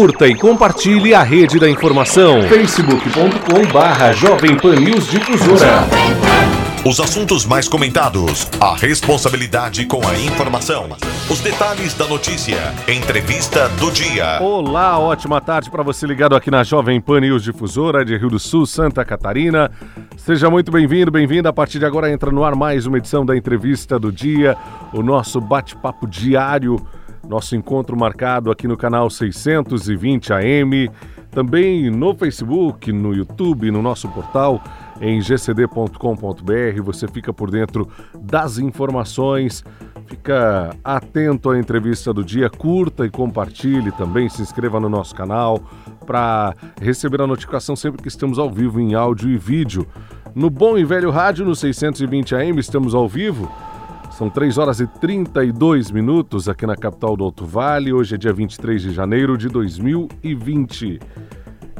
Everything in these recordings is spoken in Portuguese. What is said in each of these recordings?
Curta e compartilhe a rede da informação. facebook.com barra Jovem Pan News Difusora. Os assuntos mais comentados, a responsabilidade com a informação, os detalhes da notícia, entrevista do dia. Olá, ótima tarde para você ligado aqui na Jovem Pan News Difusora de Rio do Sul, Santa Catarina. Seja muito bem-vindo, bem-vinda. A partir de agora entra no ar mais uma edição da entrevista do dia, o nosso bate-papo diário, nosso encontro marcado aqui no canal 620 AM, também no Facebook, no YouTube, no nosso portal em gcd.com.br. Você fica por dentro das informações, fica atento à entrevista do dia, curta e compartilhe também, se inscreva no nosso canal para receber a notificação sempre que estamos ao vivo em áudio e vídeo. No Bom e Velho Rádio, no 620 AM, estamos ao vivo. São 3 horas e 32 minutos aqui na capital do Alto Vale. Hoje é dia 23 de janeiro de 2020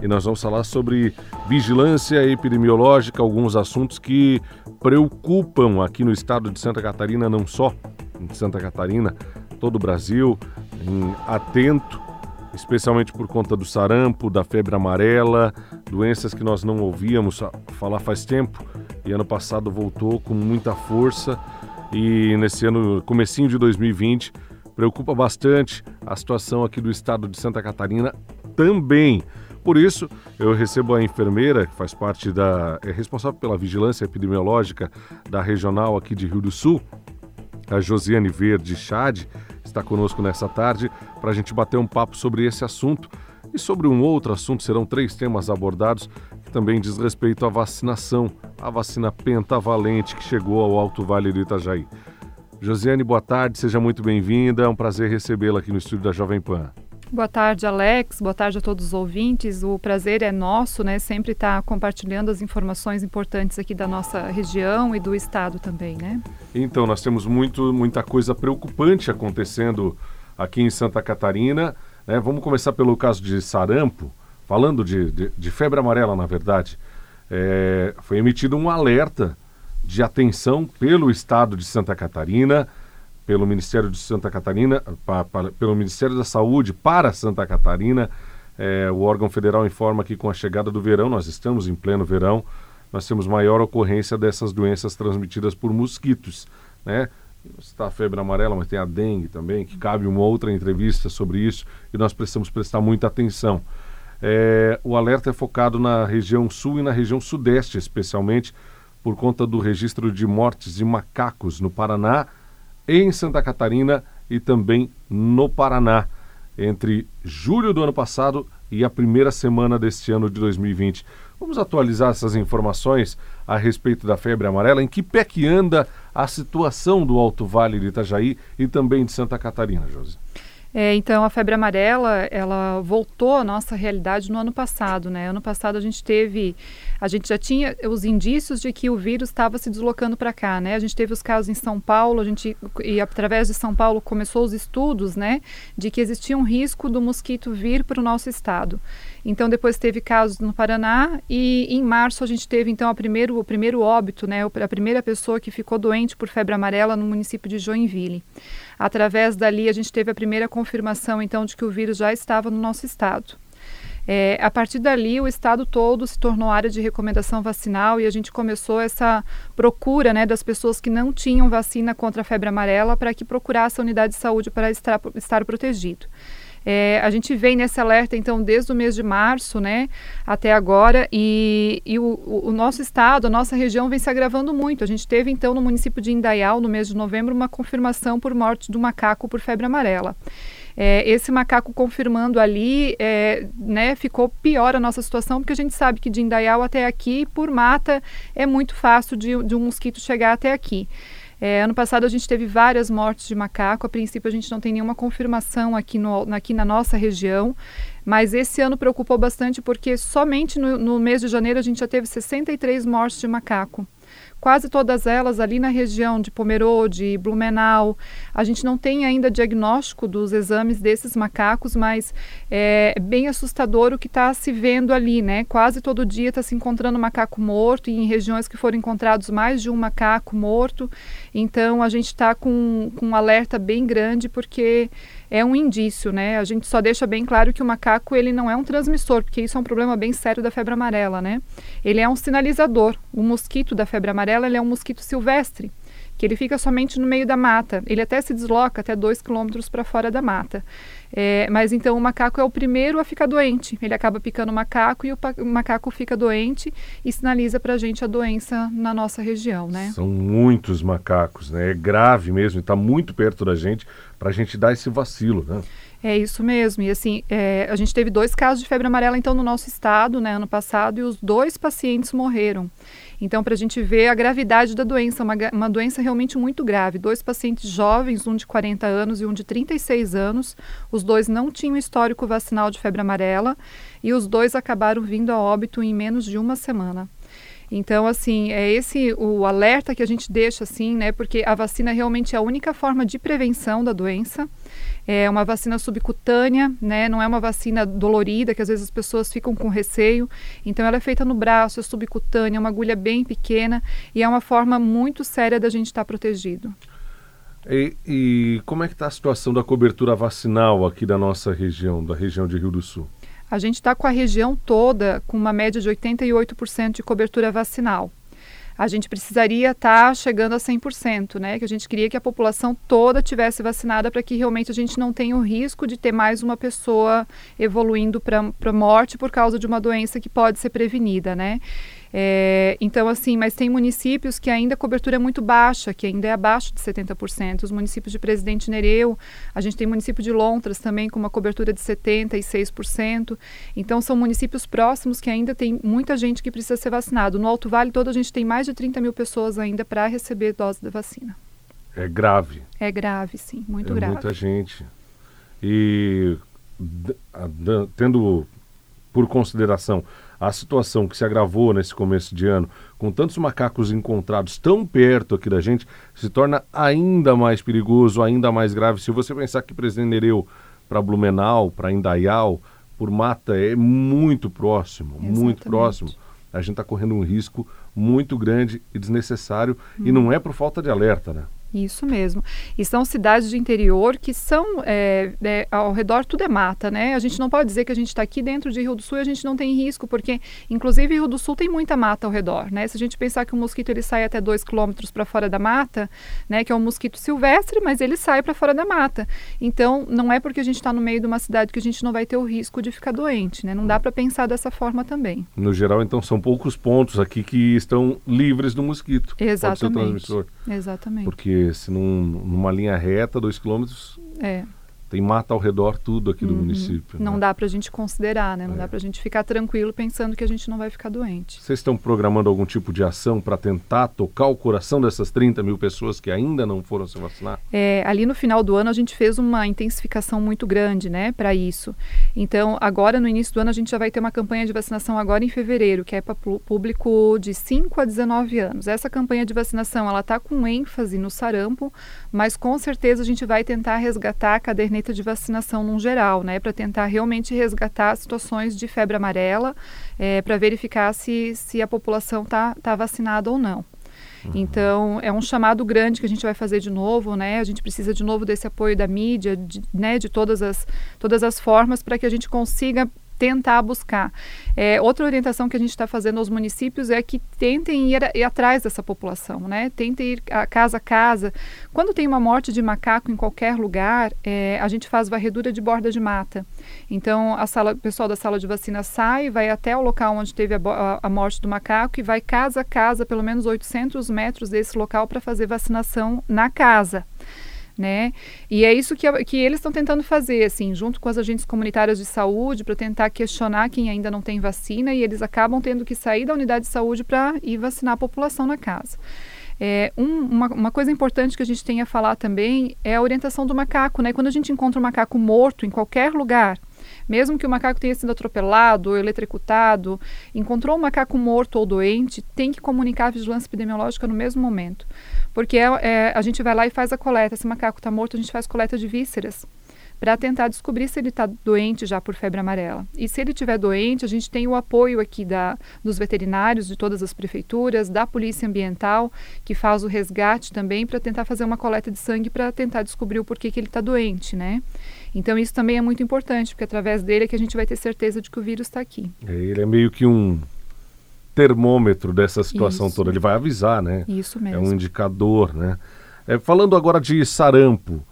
e nós vamos falar sobre vigilância epidemiológica, alguns assuntos que preocupam aqui no estado de Santa Catarina, não só em Santa Catarina, todo o Brasil, atento, especialmente por conta do sarampo, da febre amarela, doenças que nós não ouvíamos falar faz tempo e ano passado voltou com muita força e nesse ano, comecinho de 2020, preocupa bastante a situação aqui do estado de Santa Catarina também. Por isso, eu recebo a enfermeira, que faz parte da. é responsável pela vigilância epidemiológica da regional aqui de Rio do Sul, a Josiane Verde Chade, está conosco nessa tarde para a gente bater um papo sobre esse assunto e sobre um outro assunto. Serão três temas abordados que também diz respeito à vacinação, a vacina pentavalente que chegou ao Alto Vale do Itajaí. Josiane, boa tarde, seja muito bem-vinda. É um prazer recebê-la aqui no estúdio da Jovem Pan. Boa tarde, Alex. Boa tarde a todos os ouvintes. O prazer é nosso, né? Sempre estar tá compartilhando as informações importantes aqui da nossa região e do estado também, né? Então, nós temos muito, muita coisa preocupante acontecendo aqui em Santa Catarina. Né? Vamos começar pelo caso de sarampo, falando de, de, de febre amarela, na verdade. É, foi emitido um alerta de atenção pelo estado de Santa Catarina pelo Ministério de Santa Catarina, pa, pa, pelo Ministério da Saúde para Santa Catarina. É, o órgão federal informa que com a chegada do verão, nós estamos em pleno verão, nós temos maior ocorrência dessas doenças transmitidas por mosquitos, né? Está a febre amarela, mas tem a dengue também, que cabe uma outra entrevista sobre isso e nós precisamos prestar muita atenção. É, o alerta é focado na região sul e na região sudeste, especialmente por conta do registro de mortes de macacos no Paraná em Santa Catarina e também no Paraná, entre julho do ano passado e a primeira semana deste ano de 2020. Vamos atualizar essas informações a respeito da febre amarela. Em que pé que anda a situação do Alto Vale de Itajaí e também de Santa Catarina, Josi? É, então, a febre amarela, ela voltou à nossa realidade no ano passado, né? Ano passado a gente teve, a gente já tinha os indícios de que o vírus estava se deslocando para cá, né? A gente teve os casos em São Paulo, a gente, e através de São Paulo começou os estudos, né? De que existia um risco do mosquito vir para o nosso estado. Então, depois teve casos no Paraná e em março a gente teve, então, a primeiro, o primeiro óbito, né? A primeira pessoa que ficou doente por febre amarela no município de Joinville. Através dali, a gente teve a primeira confirmação, então, de que o vírus já estava no nosso estado. É, a partir dali, o estado todo se tornou área de recomendação vacinal e a gente começou essa procura né, das pessoas que não tinham vacina contra a febre amarela para que procurassem a unidade de saúde para estar, estar protegido. É, a gente vem nesse alerta, então, desde o mês de março, né, até agora, e, e o, o, nosso estado, a nossa região vem se agravando muito. A gente teve, então, no município de Indaial, no mês de novembro, uma confirmação por morte do macaco por febre amarela. É, esse macaco confirmando ali, é, né, ficou pior a nossa situação, porque a gente sabe que de Indaial até aqui, por mata, é muito fácil de, de um mosquito chegar até aqui. É, ano passado a gente teve várias mortes de macaco. A princípio a gente não tem nenhuma confirmação aqui, no, aqui na nossa região, mas esse ano preocupou bastante porque somente no, no mês de janeiro a gente já teve 63 mortes de macaco quase todas elas ali na região de Pomerode, Blumenau. A gente não tem ainda diagnóstico dos exames desses macacos, mas é bem assustador o que está se vendo ali, né? Quase todo dia está se encontrando macaco morto e em regiões que foram encontrados mais de um macaco morto. Então a gente está com, com um alerta bem grande porque é um indício, né? A gente só deixa bem claro que o macaco ele não é um transmissor, porque isso é um problema bem sério da febre amarela, né? Ele é um sinalizador. O mosquito da febre amarela ele é um mosquito silvestre que ele fica somente no meio da mata. Ele até se desloca até dois quilômetros para fora da mata. É, mas então o macaco é o primeiro a ficar doente. Ele acaba picando o macaco e o, o macaco fica doente e sinaliza para a gente a doença na nossa região, né? São muitos macacos, né? É grave mesmo, está muito perto da gente para a gente dar esse vacilo, né? É isso mesmo. E assim, é, a gente teve dois casos de febre amarela então no nosso estado, né, ano passado, e os dois pacientes morreram. Então, para a gente ver a gravidade da doença, uma, uma doença realmente muito grave. Dois pacientes jovens, um de 40 anos e um de 36 anos. Os dois não tinham histórico vacinal de febre amarela e os dois acabaram vindo a óbito em menos de uma semana. Então, assim, é esse o alerta que a gente deixa, assim, né? Porque a vacina realmente é a única forma de prevenção da doença. É uma vacina subcutânea, né? Não é uma vacina dolorida, que às vezes as pessoas ficam com receio. Então, ela é feita no braço, é subcutânea, é uma agulha bem pequena e é uma forma muito séria da gente estar protegido. E, e como é que está a situação da cobertura vacinal aqui da nossa região, da região de Rio do Sul? A gente está com a região toda com uma média de 88% de cobertura vacinal. A gente precisaria estar tá chegando a 100%, né? Que a gente queria que a população toda tivesse vacinada para que realmente a gente não tenha o risco de ter mais uma pessoa evoluindo para morte por causa de uma doença que pode ser prevenida, né? É, então, assim, mas tem municípios que ainda a cobertura é muito baixa, que ainda é abaixo de 70%. Os municípios de Presidente Nereu, a gente tem município de Lontras também com uma cobertura de 76%. Então, são municípios próximos que ainda tem muita gente que precisa ser vacinado. No Alto Vale todo a gente tem mais de 30 mil pessoas ainda para receber dose da vacina. É grave. É grave, sim, muito é grave. Muita gente. E tendo por consideração a situação que se agravou nesse começo de ano, com tantos macacos encontrados tão perto aqui da gente, se torna ainda mais perigoso, ainda mais grave. Se você pensar que Presidente Nereu para Blumenau, para Indaial, por Mata, é muito próximo, Exatamente. muito próximo. A gente está correndo um risco muito grande e desnecessário, hum. e não é por falta de alerta, né? Isso mesmo. E são cidades de interior que são, é, é, ao redor tudo é mata, né? A gente não pode dizer que a gente está aqui dentro de Rio do Sul e a gente não tem risco, porque inclusive Rio do Sul tem muita mata ao redor, né? Se a gente pensar que o mosquito ele sai até dois quilômetros para fora da mata, né? Que é um mosquito silvestre, mas ele sai para fora da mata. Então, não é porque a gente está no meio de uma cidade que a gente não vai ter o risco de ficar doente, né? Não dá para pensar dessa forma também. No geral, então, são poucos pontos aqui que estão livres do mosquito. Exatamente. Pode ser transmissor. Exatamente. Porque se num, numa linha reta, dois quilômetros, é. Tem mata ao redor tudo aqui do uhum. município. Não né? dá para a gente considerar, né? Não é. dá para a gente ficar tranquilo pensando que a gente não vai ficar doente. Vocês estão programando algum tipo de ação para tentar tocar o coração dessas 30 mil pessoas que ainda não foram se vacinar? É, ali no final do ano a gente fez uma intensificação muito grande, né, para isso. Então, agora no início do ano a gente já vai ter uma campanha de vacinação agora em fevereiro, que é para público de 5 a 19 anos. Essa campanha de vacinação, ela está com ênfase no sarampo, mas com certeza a gente vai tentar resgatar a caderneta de vacinação num geral, né, para tentar realmente resgatar situações de febre amarela, é, para verificar se, se a população está tá vacinada ou não. Uhum. Então, é um chamado grande que a gente vai fazer de novo, né? A gente precisa de novo desse apoio da mídia, de, né, de todas as, todas as formas para que a gente consiga tentar buscar. É, outra orientação que a gente está fazendo aos municípios é que tentem ir, ir, atrás dessa população, né? Tentem ir a casa a casa. Quando tem uma morte de macaco em qualquer lugar, é, a gente faz varredura de borda de mata. Então, a sala, o pessoal da sala de vacina sai, vai até o local onde teve a, a, a morte do macaco e vai casa a casa, pelo menos 800 metros desse local, para fazer vacinação na casa né? E é isso que, que eles estão tentando fazer, assim, junto com as agentes comunitárias de saúde, para tentar questionar quem ainda não tem vacina, e eles acabam tendo que sair da unidade de saúde para ir vacinar a população na casa. É, um, uma, uma, coisa importante que a gente tem a falar também é a orientação do macaco, né? Quando a gente encontra um macaco morto em qualquer lugar, Mesmo que o macaco tenha sido atropelado ou eletrocutado, encontrou um macaco morto ou doente, tem que comunicar a vigilância epidemiológica no mesmo momento. Porque é, é, a gente vai lá e faz a coleta. Se o macaco está morto, a gente faz coleta de vísceras para tentar descobrir se ele está doente já por febre amarela. E se ele estiver doente, a gente tem o apoio aqui da, dos veterinários de todas as prefeituras, da Polícia Ambiental, que faz o resgate também para tentar fazer uma coleta de sangue para tentar descobrir o porquê que ele está doente, né? Então isso também é muito importante, porque através dele é que a gente vai ter certeza de que o vírus está aqui. É, ele é meio que um termômetro dessa situação Isso. toda. Ele vai avisar, né? Isso mesmo. É um indicador, né? É, falando agora de sarampo,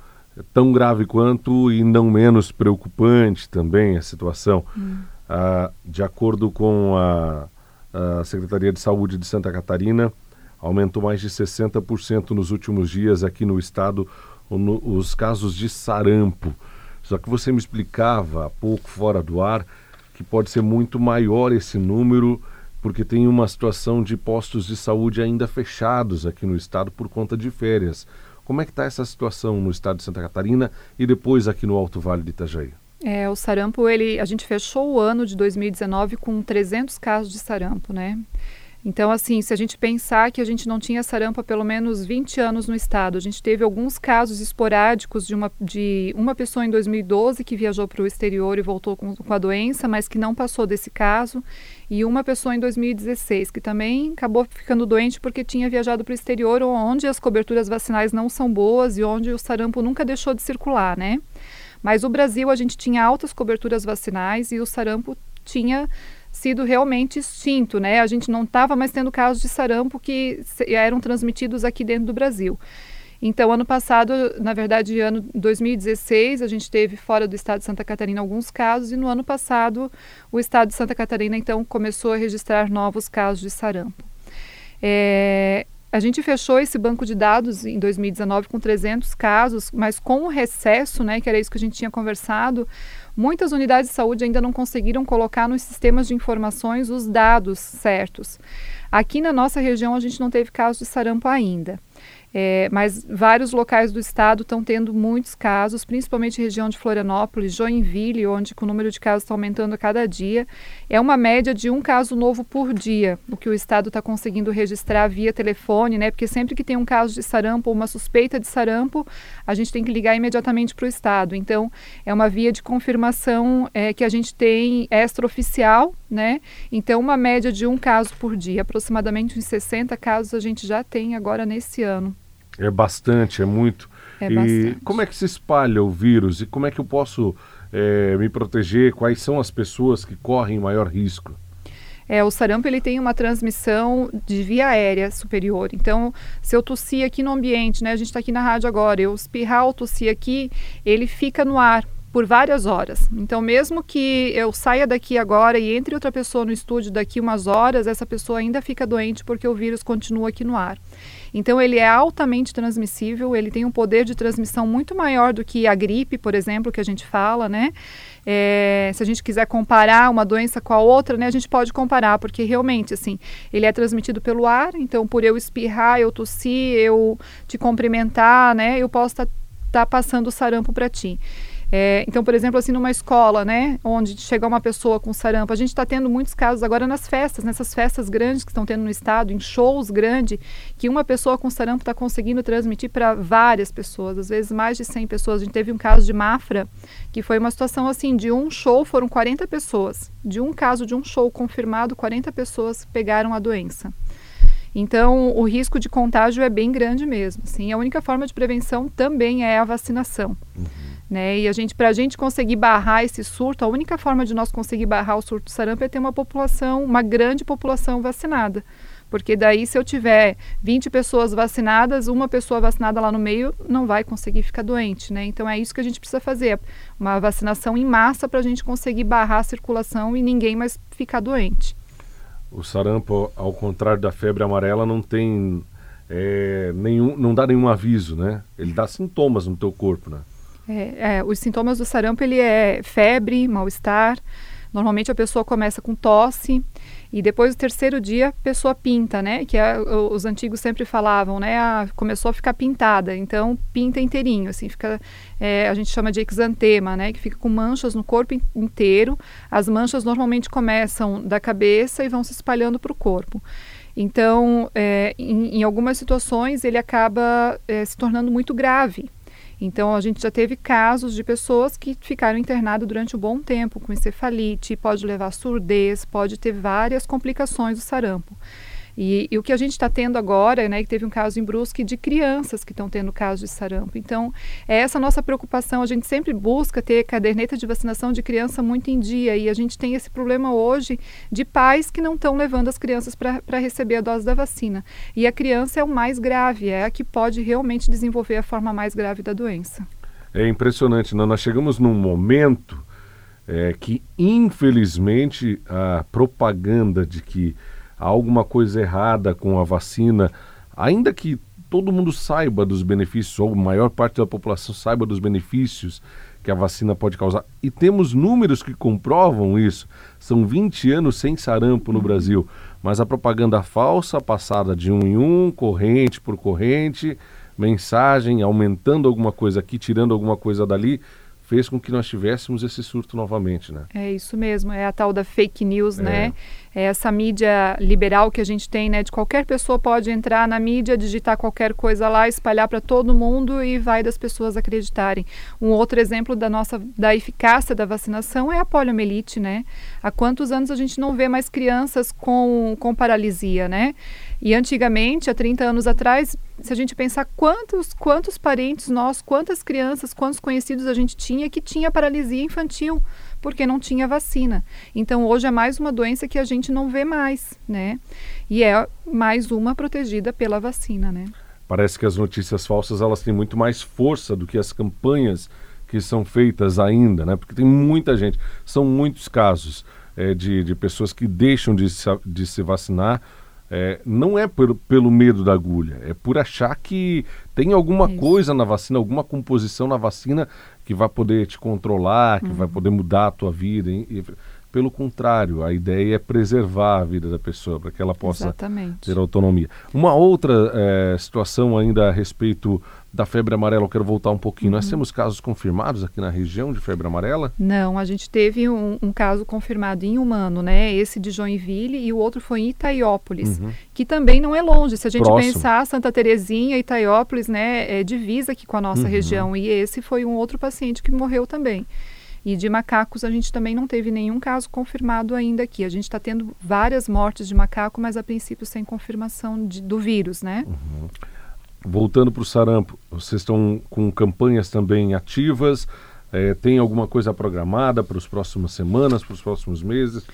tão grave quanto e não menos preocupante também a situação. Hum. Ah, de acordo com a, a, Secretaria de Saúde de Santa Catarina, aumentou mais de 60% nos últimos dias aqui no estado no, os casos de sarampo. Só que você me explicava há pouco, fora do ar, que pode ser muito maior esse número, porque tem uma situação de postos de saúde ainda fechados aqui no estado por conta de férias. Como é que está essa situação no estado de Santa Catarina e depois aqui no Alto Vale de Itajaí? É, o sarampo, ele, a gente fechou o ano de 2019 com 300 casos de sarampo, né? Então, assim, se a gente pensar que a gente não tinha sarampo há pelo menos 20 anos no estado, a gente teve alguns casos esporádicos de uma, de uma pessoa em 2012 que viajou para o exterior e voltou com, com, a doença, mas que não passou desse caso, e uma pessoa em 2016 que também acabou ficando doente porque tinha viajado para o exterior, onde as coberturas vacinais não são boas e onde o sarampo nunca deixou de circular, né? Mas o Brasil, a gente tinha altas coberturas vacinais e o sarampo tinha sido realmente extinto, né? A gente não estava mais tendo casos de sarampo que eram transmitidos aqui dentro do Brasil. Então, ano passado, na verdade, ano 2016, a gente teve fora do estado de Santa Catarina alguns casos e no ano passado o estado de Santa Catarina então começou a registrar novos casos de sarampo. É, a gente fechou esse banco de dados em 2019 com 300 casos, mas com o recesso, né, que era isso que a gente tinha conversado, muitas unidades de saúde ainda não conseguiram colocar nos sistemas de informações os dados certos. Aqui na nossa região a gente não teve casos de sarampo ainda. É, mas vários locais do estado estão tendo muitos casos, principalmente região de Florianópolis, Joinville, onde o número de casos está aumentando a cada dia. É uma média de um caso novo por dia, o que o estado está conseguindo registrar via telefone, né? Porque sempre que tem um caso de sarampo ou uma suspeita de sarampo, a gente tem que ligar imediatamente para o estado. Então, é uma via de confirmação é, que a gente tem extraoficial, né? Então, uma média de um caso por dia, aproximadamente uns 60 casos a gente já tem agora nesse ano. É bastante, é muito. É e bastante. como é que se espalha o vírus e como é que eu posso é, me proteger? Quais são as pessoas que correm maior risco? É, o sarampo ele tem uma transmissão de via aérea superior. Então, se eu tossir aqui no ambiente, né, a gente está aqui na rádio agora, eu espirrar ou tossir aqui, ele fica no ar por várias horas. Então, mesmo que eu saia daqui agora e entre outra pessoa no estúdio daqui umas horas, essa pessoa ainda fica doente porque o vírus continua aqui no ar. Então, ele é altamente transmissível, ele tem um poder de transmissão muito maior do que a gripe, por exemplo, que a gente fala, né? É, se a gente quiser comparar uma doença com a outra, né, a gente pode comparar, porque realmente, assim, ele é transmitido pelo ar, então por eu espirrar, eu tossir, eu te cumprimentar, né, eu posso estar tá, tá passando o sarampo para ti. É, então, por exemplo, assim, numa escola, né, onde chega uma pessoa com sarampo, a gente está tendo muitos casos agora nas festas, nessas festas grandes que estão tendo no estado, em shows grandes, que uma pessoa com sarampo está conseguindo transmitir para várias pessoas, às vezes mais de 100 pessoas. A gente teve um caso de Mafra, que foi uma situação assim, de um show foram 40 pessoas. De um caso de um show confirmado, 40 pessoas pegaram a doença. Então, o risco de contágio é bem grande mesmo. Assim, a única forma de prevenção também é a vacinação. Uhum. Né? E a gente, para a gente conseguir barrar esse surto, a única forma de nós conseguir barrar o surto do sarampo é ter uma população, uma grande população vacinada. Porque daí, se eu tiver 20 pessoas vacinadas, uma pessoa vacinada lá no meio não vai conseguir ficar doente, né? Então é isso que a gente precisa fazer, uma vacinação em massa para a gente conseguir barrar a circulação e ninguém mais ficar doente. O sarampo, ao contrário da febre amarela, não tem é, nenhum, não dá nenhum aviso, né? Ele dá sintomas no teu corpo, né? É, é, os sintomas do sarampo ele é febre, mal-estar, Normalmente a pessoa começa com tosse e depois do terceiro dia a pessoa pinta, né? Que é, os antigos sempre falavam, né? Ah, começou a ficar pintada, então pinta inteirinho, assim, fica, é, a gente chama de exantema, né? Que fica com manchas no corpo inteiro. As manchas normalmente começam da cabeça e vão se espalhando para o corpo. Então, é, em, em, algumas situações, ele acaba é, se tornando muito grave. Então, a gente já teve casos de pessoas que ficaram internadas durante um bom tempo com encefalite, pode levar surdez, pode ter várias complicações do sarampo. E, e, o que a gente está tendo agora, né, que teve um caso em Brusque de crianças que estão tendo caso de sarampo. Então, é essa nossa preocupação. A gente sempre busca ter caderneta de vacinação de criança muito em dia e a gente tem esse problema hoje de pais que não estão levando as crianças para receber a dose da vacina. E a criança é o mais grave, é a que pode realmente desenvolver a forma mais grave da doença. É impressionante, né? nós chegamos num momento é, que, infelizmente, a propaganda de que há alguma coisa errada com a vacina, ainda que todo mundo saiba dos benefícios, ou a maior parte da população saiba dos benefícios que a vacina pode causar. E temos números que comprovam isso. São 20 anos sem sarampo no Brasil. Mas a propaganda falsa, passada de um em um, corrente por corrente, mensagem, aumentando alguma coisa aqui, tirando alguma coisa dali, fez com que nós tivéssemos esse surto novamente, né? É isso mesmo, é a tal da fake news, é. né? É essa mídia liberal que a gente tem, né? De qualquer pessoa pode entrar na mídia, digitar qualquer coisa lá, espalhar para todo mundo e vai das pessoas acreditarem. Um outro exemplo da nossa da eficácia da vacinação é a poliomielite, né? Há quantos anos a gente não vê mais crianças com, com paralisia, né? E antigamente, há 30 anos atrás, se a gente pensar quantos, quantos parentes nós, quantas crianças, quantos conhecidos a gente tinha que tinha paralisia infantil, porque não tinha vacina. Então, hoje é mais uma doença que a gente não vê mais, né? E é mais uma protegida pela vacina, né? Parece que as notícias falsas, elas têm muito mais força do que as campanhas que são feitas ainda, né? Porque tem muita gente, são muitos casos é, de, de pessoas que deixam de se, de se vacinar é, não é por, pelo medo da agulha, é por achar que tem alguma Isso. coisa na vacina, alguma composição na vacina que vai poder te controlar, que uhum. vai poder mudar a tua vida. E, pelo contrário, a ideia é preservar a vida da pessoa para que ela possa Exatamente. ter autonomia. Uma outra é, situação ainda a respeito da febre amarela, eu quero voltar um pouquinho. Uhum. Nós temos casos confirmados aqui na região de febre amarela? Não, a gente teve um, um, caso confirmado em humano, né? Esse de Joinville e o outro foi em Itaiópolis, uhum. que também não é longe. Se a gente Próximo. pensar, Santa Terezinha, Itaiópolis, né, é divisa aqui com a nossa uhum. região. E esse foi um outro paciente que morreu também. E de macacos a gente também não teve nenhum caso confirmado ainda aqui. A gente está tendo várias mortes de macaco, mas a princípio sem confirmação de, do vírus, né? Uhum. Voltando para o sarampo, vocês estão com campanhas também ativas? É, tem alguma coisa programada para as próximas semanas, para os próximos meses,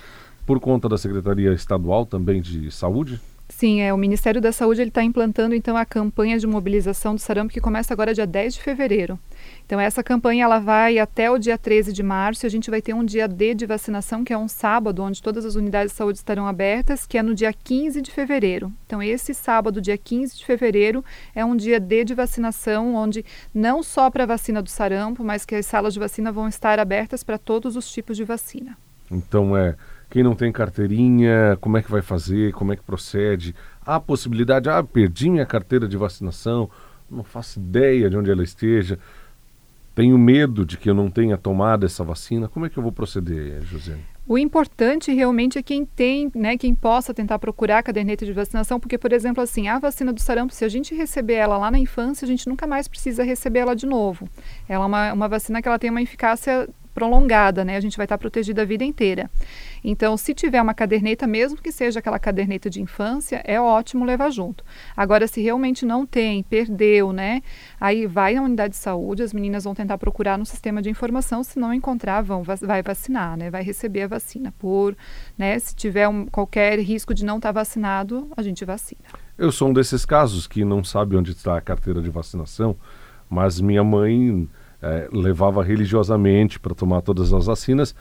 por conta da Secretaria Estadual também de Saúde? Sim, é, o Ministério da Saúde está implantando então a campanha de mobilização do sarampo que começa agora dia 10 de fevereiro. Então essa campanha ela vai até o dia 13 de março e a gente vai ter um dia D de vacinação, que é um sábado, onde todas as unidades de saúde estarão abertas, que é no dia 15 de fevereiro. Então esse sábado, dia 15 de fevereiro, é um dia D de vacinação, onde não só para a vacina do sarampo, mas que as salas de vacina vão estar abertas para todos os tipos de vacina. Então é quem não tem carteirinha, como é que vai fazer, como é que procede? Há possibilidade, ah, perdi minha carteira de vacinação, não faço ideia de onde ela esteja tenho medo de que eu não tenha tomado essa vacina. Como é que eu vou proceder, José? O importante realmente é quem tem, né, quem possa tentar procurar a caderneta de vacinação, porque, por exemplo, assim, a vacina do sarampo, se a gente receber ela lá na infância, a gente nunca mais precisa receber ela de novo. Ela é uma, uma vacina que ela tem uma eficácia prolongada, né? A gente vai estar protegido a vida inteira. Então, se tiver uma caderneta, mesmo que seja aquela caderneta de infância, é ótimo levar junto. Agora, se realmente não tem, perdeu, né? Aí vai na unidade de saúde, as meninas vão tentar procurar no sistema de informação, se não encontrar, vão, vai vacinar, né? Vai receber a vacina. Por, né? Se tiver um, qualquer risco de não estar vacinado, a gente vacina. Eu sou um desses casos que não sabe onde está a carteira de vacinação, mas minha mãe é, levava religiosamente para tomar todas as vacinas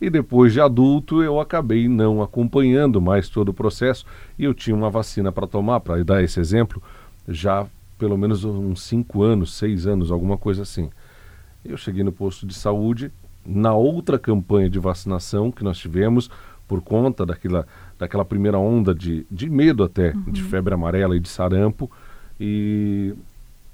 e depois de adulto eu acabei não acompanhando mais todo o processo e eu tinha uma vacina para tomar, para dar esse exemplo, já pelo menos uns 5 anos, 6 anos, alguma coisa assim. Eu cheguei no posto de saúde, na outra campanha de vacinação que nós tivemos, por conta daquela, daquela primeira onda de, de medo até, uhum. de febre amarela e de sarampo, e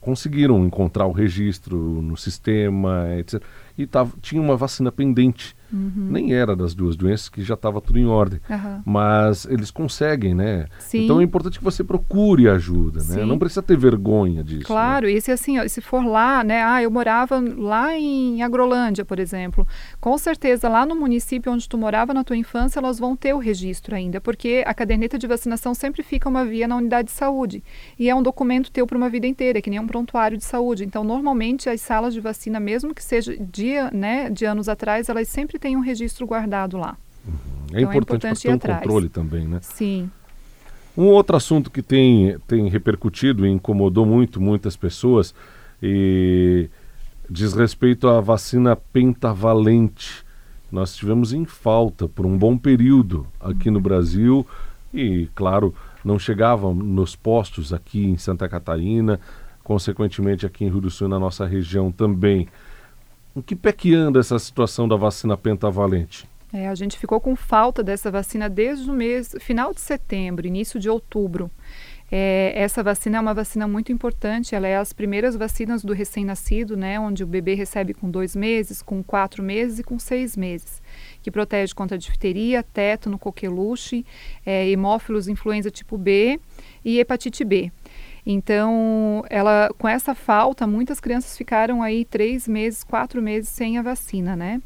conseguiram encontrar o registro no sistema, etc. E tava, tinha uma vacina pendente Uhum. Nem era das duas doenças, que já estava tudo em ordem. Uhum. Mas eles conseguem, né? Sim. Então é importante que você procure ajuda, né? Sim. Não precisa ter vergonha disso. Né? Claro, né? e se assim, se for lá, né? Ah, eu morava lá em Agrolândia, por exemplo. Com certeza, lá no município onde tu morava na tua infância, elas vão ter o registro ainda, porque a caderneta de vacinação sempre fica uma via na unidade de saúde. E é um documento teu para uma vida inteira, que nem um prontuário de saúde. Então, normalmente, as salas de vacina, mesmo que seja dia, né, de anos atrás, elas sempre tem um registro guardado lá. Uhum. É, então, importante é importante ter um atrás. controle também, né? Sim. Um outro assunto que tem, tem repercutido e incomodou muito muitas pessoas e diz respeito à vacina pentavalente. Nós tivemos em falta por um bom período aqui uhum. no Brasil e, claro, não chegavam nos postos aqui em Santa Catarina, consequentemente aqui em Rio do Sul, na nossa região também. Em que pé que anda essa situação da vacina pentavalente? É, a gente ficou com falta dessa vacina desde o mês, final de setembro, início de outubro. É, essa vacina é uma vacina muito importante, ela é as primeiras vacinas do recém-nascido, né, onde o bebê recebe com dois meses, com quatro meses e com seis meses, que protege contra difteria, tétano, coqueluche, é, hemófilos influenza tipo B e hepatite B. Então, ela, com essa falta, muitas crianças ficaram aí três meses, quatro meses sem a vacina, né?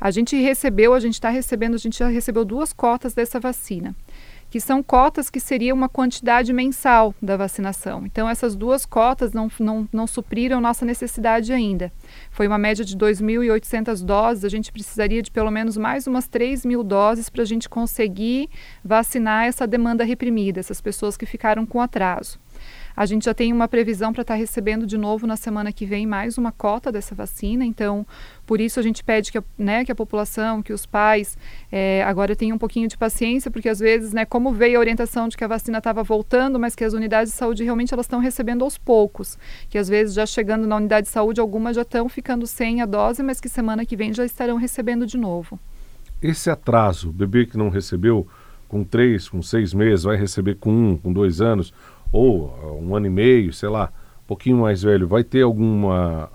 A gente recebeu, a gente está recebendo, a gente já recebeu duas cotas dessa vacina que são cotas que seria uma quantidade mensal da vacinação. Então, essas duas cotas não, não, não supriram nossa necessidade ainda. Foi uma média de 2.800 doses, a gente precisaria de pelo menos mais umas 3 mil doses para a gente conseguir vacinar essa demanda reprimida, essas pessoas que ficaram com atraso. A gente já tem uma previsão para estar tá recebendo de novo na semana que vem mais uma cota dessa vacina, então por isso a gente pede que a, né, que a população, que os pais é, agora tenham um pouquinho de paciência, porque às vezes, né, como veio a orientação de que a vacina estava voltando, mas que as unidades de saúde realmente elas estão recebendo aos poucos, que às vezes já chegando na unidade de saúde algumas já estão ficando sem a dose, mas que semana que vem já estarão recebendo de novo. Esse atraso, o bebê que não recebeu com três, com seis meses, vai receber com um, com dois anos, ou uh, um ano e meio, sei lá, um pouquinho mais velho, vai ter alguma,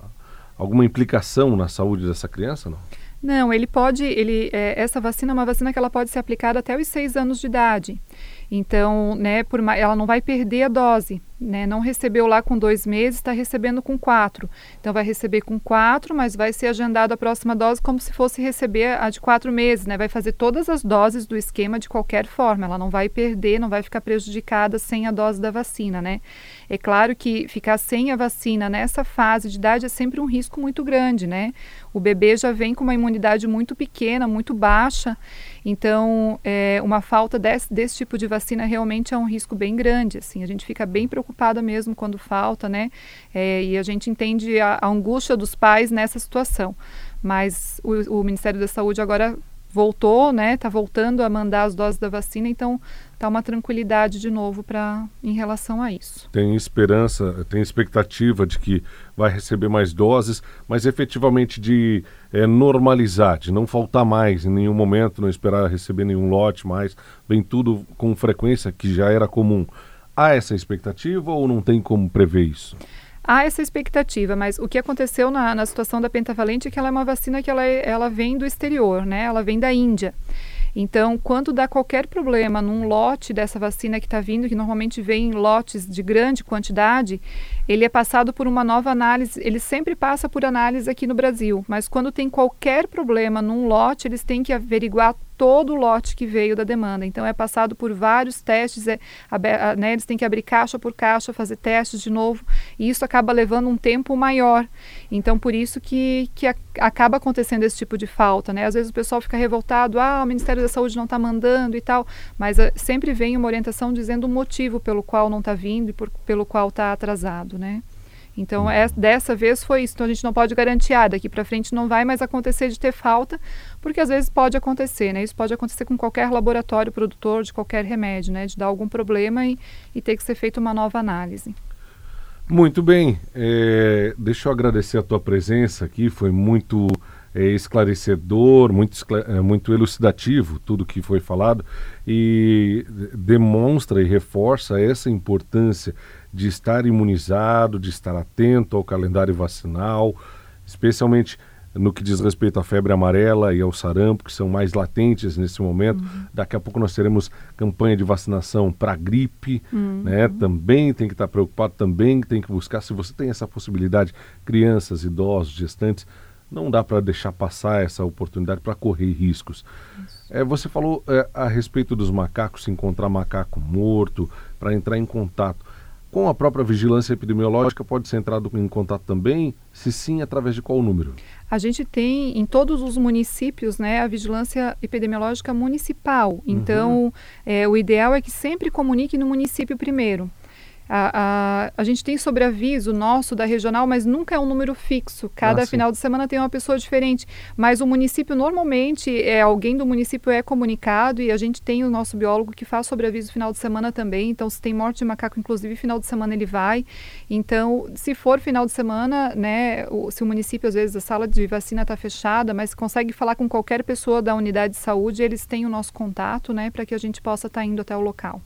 alguma implicação na saúde dessa criança, não? Não, ele pode, ele, é, essa vacina é uma vacina que ela pode ser aplicada até os seis anos de idade. Então, né, por, ela não vai perder a dose, né? Não recebeu lá com dois meses, está recebendo com quatro. Então, vai receber com quatro, mas vai ser agendado a próxima dose como se fosse receber a de quatro meses, né? Vai fazer todas as doses do esquema de qualquer forma. Ela não vai perder, não vai ficar prejudicada sem a dose da vacina, né? É claro que ficar sem a vacina nessa fase de idade é sempre um risco muito grande, né? O bebê já vem com uma imunidade muito pequena, muito baixa. Então, é, uma falta desse, desse tipo de vacina realmente é um risco bem grande. Assim, a gente fica bem preocupada mesmo quando falta, né? É, e a gente entende a, a, angústia dos pais nessa situação. Mas o, o Ministério da Saúde agora voltou, né? Está voltando a mandar as doses da vacina, então tá uma tranquilidade de novo para em relação a isso. Tem esperança, tem expectativa de que vai receber mais doses, mas efetivamente de é, normalizar, de não faltar mais em nenhum momento, não esperar receber nenhum lote mais, vem tudo com frequência que já era comum. Há essa expectativa ou não tem como prever isso? Há essa expectativa, mas o que aconteceu na, na situação da pentavalente é que ela é uma vacina que ela, é, ela vem do exterior, né? Ela vem da Índia. Então, quando dá qualquer problema num lote dessa vacina que está vindo, que normalmente vem em lotes de grande quantidade, ele é passado por uma nova análise. Ele sempre passa por análise aqui no Brasil, mas quando tem qualquer problema num lote, eles têm que averiguar todo o lote que veio da demanda. Então é passado por vários testes, é, né, eles têm que abrir caixa por caixa, fazer testes de novo, e isso acaba levando um tempo maior. Então por isso que, que a, acaba acontecendo esse tipo de falta. Né? Às vezes o pessoal fica revoltado, ah, o Ministério da Saúde não está mandando e tal, mas a, ah, sempre vem uma orientação dizendo o motivo pelo qual não está vindo e por, pelo qual está atrasado. Né? Então, é, dessa vez foi isso. Então, a gente não pode garantir, ah, daqui para frente não vai mais acontecer de ter falta, porque às vezes pode acontecer, né? Isso pode acontecer com qualquer laboratório produtor de qualquer remédio, né? De dar algum problema e, e ter que ser feita uma nova análise. Muito bem. É, deixa eu agradecer a tua presença aqui, foi muito é esclarecedor, muito, é, muito elucidativo tudo que foi falado e demonstra e reforça essa importância de estar imunizado, de estar atento ao calendário vacinal, especialmente no que diz respeito à febre amarela e ao sarampo, que são mais latentes nesse momento. Uhum. Daqui a pouco nós teremos campanha de vacinação para gripe, uhum. né? Também tem que estar preocupado, também tem que buscar, se você tem essa possibilidade, crianças, idosos, gestantes, não dá para deixar passar essa oportunidade para correr riscos. É, você falou é, a respeito dos macacos, se encontrar macaco morto, para entrar em contato. Com a própria vigilância epidemiológica, pode ser entrado em contato também? Se sim, através de qual número? A gente tem em todos os municípios né, a vigilância epidemiológica municipal. Então, uhum. é, o ideal é que sempre comunique no município primeiro. A, a, a, gente tem sobreaviso nosso da regional, mas nunca é um número fixo. Cada ah, final de semana tem uma pessoa diferente. Mas o município, normalmente, é alguém do município é comunicado e a gente tem o nosso biólogo que faz sobreaviso final de semana também. Então, se tem morte de macaco, inclusive, final de semana ele vai. Então, se for final de semana, né, o, se o município, às vezes, a sala de vacina está fechada, mas consegue falar com qualquer pessoa da unidade de saúde, eles têm o nosso contato, né, para que a gente possa estar tá indo até o local.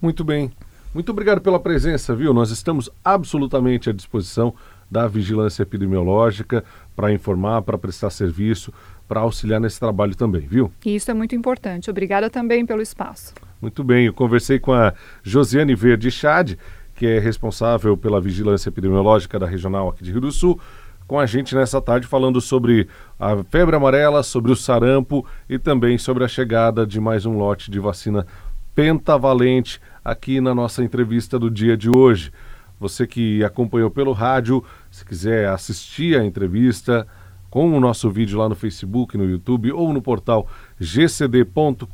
Muito bem. Muito obrigado pela presença, viu? Nós estamos absolutamente à disposição da vigilância epidemiológica para informar, para prestar serviço, para auxiliar nesse trabalho também, viu? Isso é muito importante. Obrigada também pelo espaço. Muito bem, eu conversei com a Josiane Verde Chade, que é responsável pela vigilância epidemiológica da regional aqui de Rio do Sul, com a gente nessa tarde falando sobre a febre amarela, sobre o sarampo e também sobre a chegada de mais um lote de vacina pentavalente aqui na nossa entrevista do dia de hoje. Você que acompanhou pelo rádio, se quiser assistir a entrevista com o nosso vídeo lá no Facebook, no YouTube ou no portal gcd.com.br,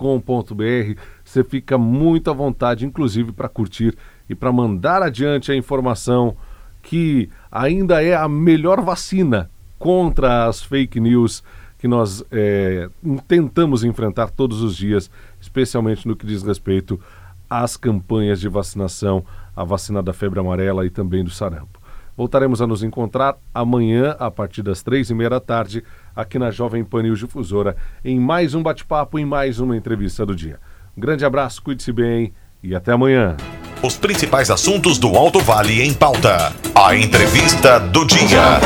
você fica muito à vontade, inclusive para curtir e para mandar adiante a informação que ainda é a melhor vacina contra as fake news que nós é, tentamos enfrentar todos os dias, especialmente no que diz respeito às campanhas de vacinação, a vacina da febre amarela e também do sarampo. Voltaremos a nos encontrar amanhã, a partir das três e meia da tarde, aqui na Jovem Pan News Difusora, em mais um bate-papo, em mais uma entrevista do dia. Um grande abraço, cuide-se bem e até amanhã. Os principais assuntos do Alto Vale em pauta. A entrevista do dia.